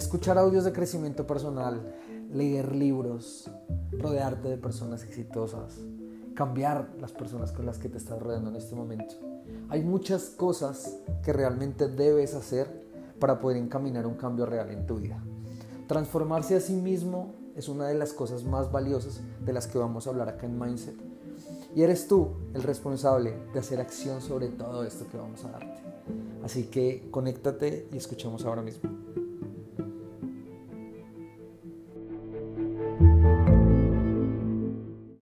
escuchar audios de crecimiento personal, leer libros, rodearte de personas exitosas, cambiar las personas con las que te estás rodeando en este momento. Hay muchas cosas que realmente debes hacer para poder encaminar un cambio real en tu vida. Transformarse a sí mismo es una de las cosas más valiosas de las que vamos a hablar acá en Mindset. Y eres tú el responsable de hacer acción sobre todo esto que vamos a darte. Así que conéctate y escuchemos ahora mismo.